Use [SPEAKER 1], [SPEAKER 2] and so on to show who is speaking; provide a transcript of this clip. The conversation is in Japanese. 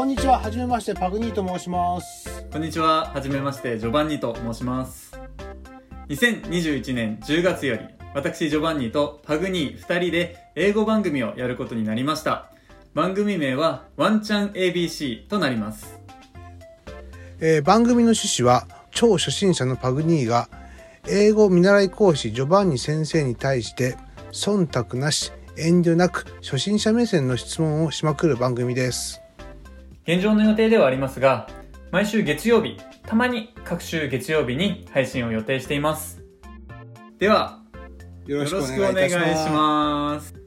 [SPEAKER 1] こんにちは、はじめまして、パグニーと申します。
[SPEAKER 2] こんにちは。はじめまして、ジョバンニと申します。2021年10月より、私ジョバンニとパグニー2人で英語番組をやることになりました。番組名はワンチャン ABC となります。
[SPEAKER 1] えー番組の趣旨は、超初心者のパグニーが、英語見習い講師ジョバンニ先生に対して、忖度なし、遠慮なく、初心者目線の質問をしまくる番組です。
[SPEAKER 2] 現状の予定ではありますが、毎週月曜日、たまに各週月曜日に配信を予定しています。では、
[SPEAKER 1] よ
[SPEAKER 2] よろしくお願いします。